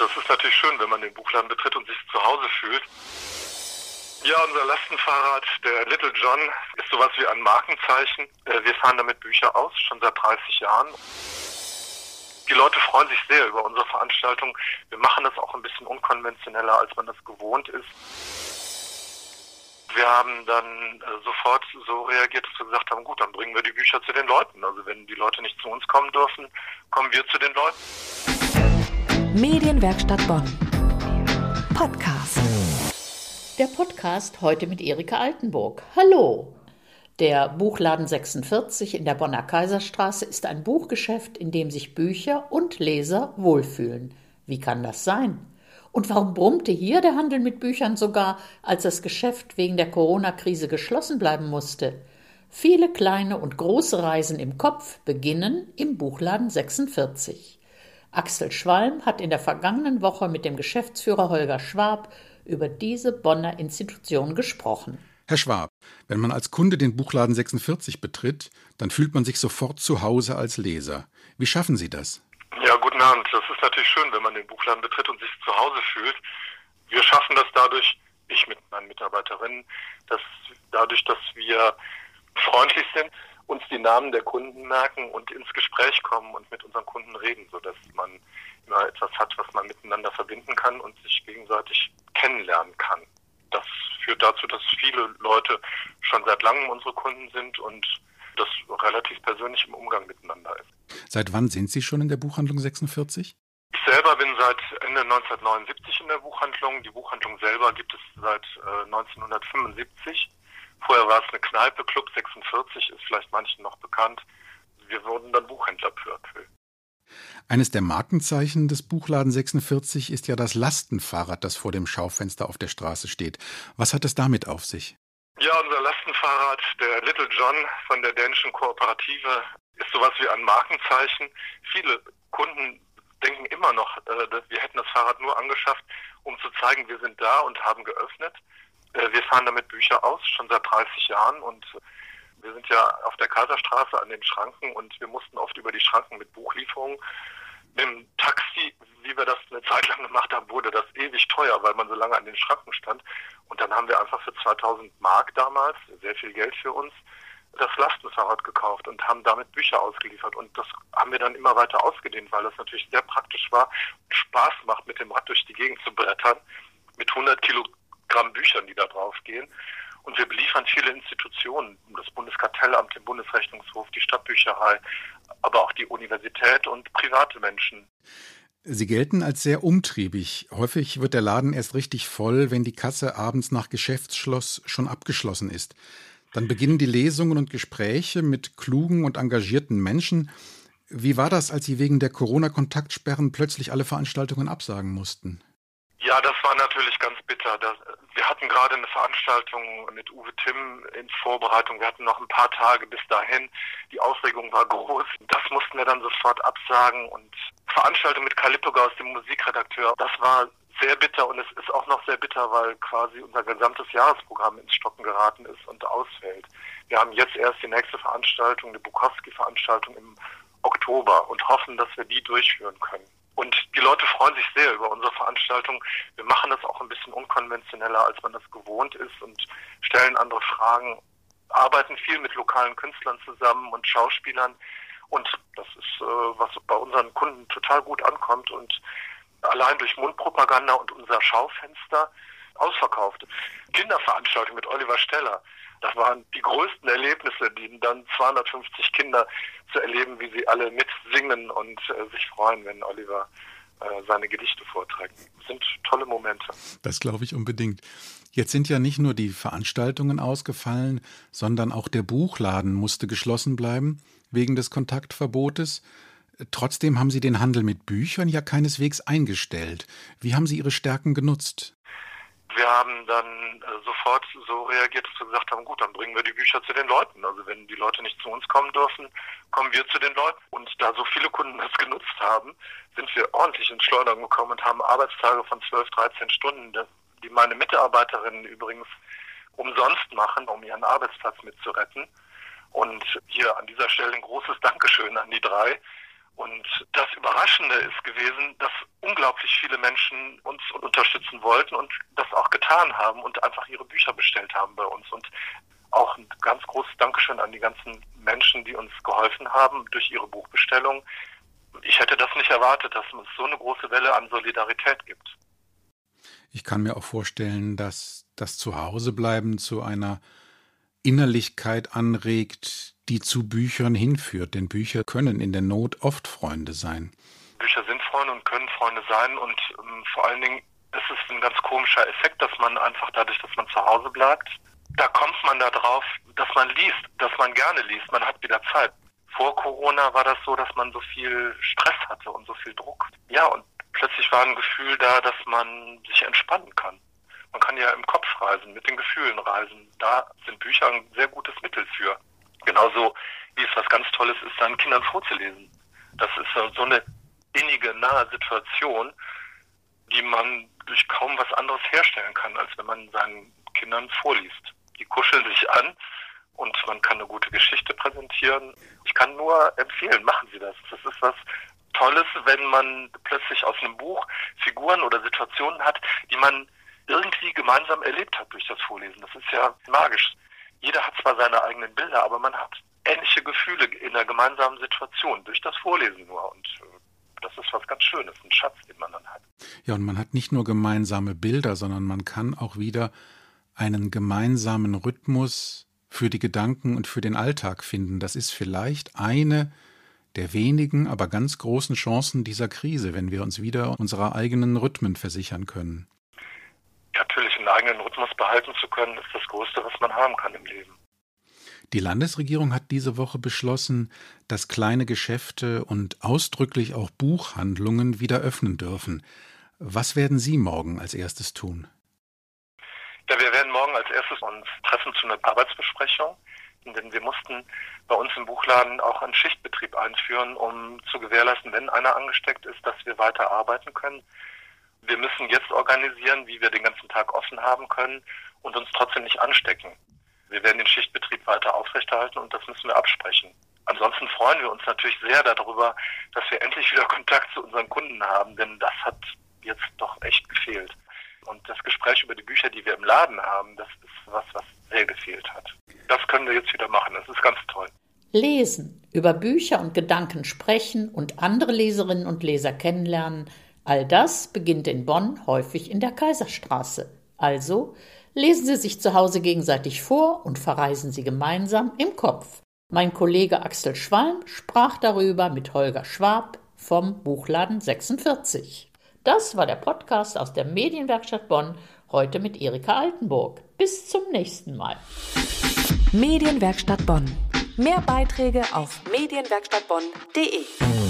Das ist natürlich schön, wenn man den Buchladen betritt und sich zu Hause fühlt. Ja, unser Lastenfahrrad, der Little John, ist sowas wie ein Markenzeichen. Äh, wir fahren damit Bücher aus, schon seit 30 Jahren. Die Leute freuen sich sehr über unsere Veranstaltung. Wir machen das auch ein bisschen unkonventioneller, als man das gewohnt ist. Wir haben dann äh, sofort so reagiert, dass wir gesagt haben, gut, dann bringen wir die Bücher zu den Leuten. Also wenn die Leute nicht zu uns kommen dürfen, kommen wir zu den Leuten. Medienwerkstatt Bonn. Podcast. Der Podcast heute mit Erika Altenburg. Hallo. Der Buchladen 46 in der Bonner Kaiserstraße ist ein Buchgeschäft, in dem sich Bücher und Leser wohlfühlen. Wie kann das sein? Und warum brummte hier der Handel mit Büchern sogar, als das Geschäft wegen der Corona-Krise geschlossen bleiben musste? Viele kleine und große Reisen im Kopf beginnen im Buchladen 46. Axel Schwalm hat in der vergangenen Woche mit dem Geschäftsführer Holger Schwab über diese Bonner Institution gesprochen. Herr Schwab, wenn man als Kunde den Buchladen 46 betritt, dann fühlt man sich sofort zu Hause als Leser. Wie schaffen Sie das? Ja, guten Abend. Das ist natürlich schön, wenn man den Buchladen betritt und sich zu Hause fühlt. Wir schaffen das dadurch, ich mit meinen Mitarbeiterinnen, dass dadurch, dass wir freundlich sind, uns die Namen der Kunden merken und ins Gespräch kommen und mit unseren Kunden reden, sodass man immer etwas hat, was man miteinander verbinden kann und sich gegenseitig kennenlernen kann. Das führt dazu, dass viele Leute schon seit langem unsere Kunden sind und das relativ persönlich im Umgang miteinander ist. Seit wann sind Sie schon in der Buchhandlung 46? Ich selber bin seit Ende 1979 in der Buchhandlung. Die Buchhandlung selber gibt es seit äh, 1975. Vorher war es eine Kneipe, Club 46 ist vielleicht manchen noch bekannt. Wir wurden dann Buchhändler peu à peu. Eines der Markenzeichen des Buchladen 46 ist ja das Lastenfahrrad, das vor dem Schaufenster auf der Straße steht. Was hat es damit auf sich? Ja, unser Lastenfahrrad, der Little John von der dänischen Kooperative, ist sowas wie ein Markenzeichen. Viele Kunden denken immer noch, äh, wir hätten das Fahrrad nur angeschafft, um zu zeigen, wir sind da und haben geöffnet. Äh, wir fahren damit Bücher aus, schon seit 30 Jahren und wir sind ja auf der Kaiserstraße an den Schranken und wir mussten oft über die Schranken mit Buchlieferungen. Im Taxi, wie wir das eine Zeit lang gemacht haben, wurde das ewig teuer, weil man so lange an den Schranken stand. Und dann haben wir einfach für 2000 Mark damals, sehr viel Geld für uns, das Lastenfahrrad gekauft und haben damit Bücher ausgeliefert. Und das haben wir dann immer weiter ausgedehnt, weil das natürlich sehr praktisch war und Spaß macht, mit dem Rad durch die Gegend zu brettern, mit 100 Kilogramm Büchern, die da drauf gehen. Und wir beliefern viele Institutionen, das Bundeskartellamt, den Bundesrechnungshof, die Stadtbücherei, aber auch die Universität und private Menschen. Sie gelten als sehr umtriebig. Häufig wird der Laden erst richtig voll, wenn die Kasse abends nach Geschäftsschluss schon abgeschlossen ist. Dann beginnen die Lesungen und Gespräche mit klugen und engagierten Menschen. Wie war das, als Sie wegen der Corona-Kontaktsperren plötzlich alle Veranstaltungen absagen mussten? Ja, das war natürlich ganz bitter. Das, wir hatten gerade eine Veranstaltung mit Uwe Timm in Vorbereitung. Wir hatten noch ein paar Tage bis dahin. Die Aufregung war groß. Das mussten wir dann sofort absagen. Und Veranstaltung mit Karl Lippeger dem Musikredakteur, das war sehr bitter und es ist auch noch sehr bitter, weil quasi unser gesamtes Jahresprogramm ins Stocken geraten ist und ausfällt. Wir haben jetzt erst die nächste Veranstaltung, eine Bukowski-Veranstaltung im Oktober und hoffen, dass wir die durchführen können. Und die Leute freuen sich sehr über unsere Veranstaltung. Wir machen das auch ein bisschen unkonventioneller, als man das gewohnt ist und stellen andere Fragen, arbeiten viel mit lokalen Künstlern zusammen und Schauspielern. Und das ist, äh, was bei unseren Kunden total gut ankommt und allein durch Mundpropaganda und unser Schaufenster ausverkauft. Kinderveranstaltung mit Oliver Steller. Das waren die größten Erlebnisse, die dann 250 Kinder zu erleben, wie sie alle mitsingen und äh, sich freuen, wenn Oliver äh, seine Gedichte vorträgt. Das sind tolle Momente. Das glaube ich unbedingt. Jetzt sind ja nicht nur die Veranstaltungen ausgefallen, sondern auch der Buchladen musste geschlossen bleiben wegen des Kontaktverbotes. Trotzdem haben Sie den Handel mit Büchern ja keineswegs eingestellt. Wie haben Sie Ihre Stärken genutzt? Wir haben dann äh, sofort so reagiert, dass wir gesagt haben, gut, dann bringen wir die Bücher zu den Leuten. Also wenn die Leute nicht zu uns kommen dürfen, kommen wir zu den Leuten. Und da so viele Kunden das genutzt haben, sind wir ordentlich ins Schleudern gekommen und haben Arbeitstage von 12, 13 Stunden, die meine Mitarbeiterinnen übrigens umsonst machen, um ihren Arbeitsplatz mitzuretten. Und hier an dieser Stelle ein großes Dankeschön an die drei. Und das Überraschende ist gewesen, dass unglaublich viele Menschen uns unterstützen wollten und das auch getan haben und einfach ihre Bücher bestellt haben bei uns. Und auch ein ganz großes Dankeschön an die ganzen Menschen, die uns geholfen haben durch ihre Buchbestellung. Ich hätte das nicht erwartet, dass es so eine große Welle an Solidarität gibt. Ich kann mir auch vorstellen, dass das Zuhausebleiben zu einer Innerlichkeit anregt, die zu Büchern hinführt. Denn Bücher können in der Not oft Freunde sein. Bücher sind Freunde und können Freunde sein und ähm, vor allen Dingen ist es ein ganz komischer Effekt, dass man einfach dadurch, dass man zu Hause bleibt, da kommt man da drauf, dass man liest, dass man gerne liest, man hat wieder Zeit. Vor Corona war das so, dass man so viel Stress hatte und so viel Druck. Ja, und plötzlich war ein Gefühl da, dass man sich entspannen kann. Man kann ja im Kopf reisen, mit den Gefühlen reisen. Da sind Bücher ein sehr gutes Mittel für. Genauso wie es was ganz Tolles ist, seinen Kindern vorzulesen. Das ist so eine innige, nahe Situation, die man durch kaum was anderes herstellen kann, als wenn man seinen Kindern vorliest. Die kuscheln sich an und man kann eine gute Geschichte präsentieren. Ich kann nur empfehlen, machen Sie das. Das ist was Tolles, wenn man plötzlich aus einem Buch Figuren oder Situationen hat, die man irgendwie gemeinsam erlebt hat durch das Vorlesen. Das ist ja magisch. Jeder hat zwar seine eigenen Bilder, aber man hat ähnliche Gefühle in der gemeinsamen Situation durch das Vorlesen nur. Und äh, das ist was ganz Schönes, ein Schatz, den man dann hat. Ja, und man hat nicht nur gemeinsame Bilder, sondern man kann auch wieder einen gemeinsamen Rhythmus für die Gedanken und für den Alltag finden. Das ist vielleicht eine der wenigen, aber ganz großen Chancen dieser Krise, wenn wir uns wieder unserer eigenen Rhythmen versichern können. Einen eigenen Rhythmus behalten zu können, ist das Größte, was man haben kann im Leben. Die Landesregierung hat diese Woche beschlossen, dass kleine Geschäfte und ausdrücklich auch Buchhandlungen wieder öffnen dürfen. Was werden Sie morgen als erstes tun? Ja, wir werden morgen als erstes uns treffen zu einer Arbeitsbesprechung, denn wir mussten bei uns im Buchladen auch einen Schichtbetrieb einführen, um zu gewährleisten, wenn einer angesteckt ist, dass wir weiter arbeiten können. Wir müssen jetzt organisieren, wie wir den ganzen Tag offen haben können und uns trotzdem nicht anstecken. Wir werden den Schichtbetrieb weiter aufrechterhalten und das müssen wir absprechen. Ansonsten freuen wir uns natürlich sehr darüber, dass wir endlich wieder Kontakt zu unseren Kunden haben, denn das hat jetzt doch echt gefehlt. Und das Gespräch über die Bücher, die wir im Laden haben, das ist was, was sehr gefehlt hat. Das können wir jetzt wieder machen. Das ist ganz toll. Lesen, über Bücher und Gedanken sprechen und andere Leserinnen und Leser kennenlernen, all das beginnt in Bonn häufig in der Kaiserstraße. Also lesen Sie sich zu Hause gegenseitig vor und verreisen Sie gemeinsam im Kopf. Mein Kollege Axel Schwalm sprach darüber mit Holger Schwab vom Buchladen 46. Das war der Podcast aus der Medienwerkstatt Bonn, heute mit Erika Altenburg. Bis zum nächsten Mal. Medienwerkstatt Bonn. Mehr Beiträge auf medienwerkstattbonn.de.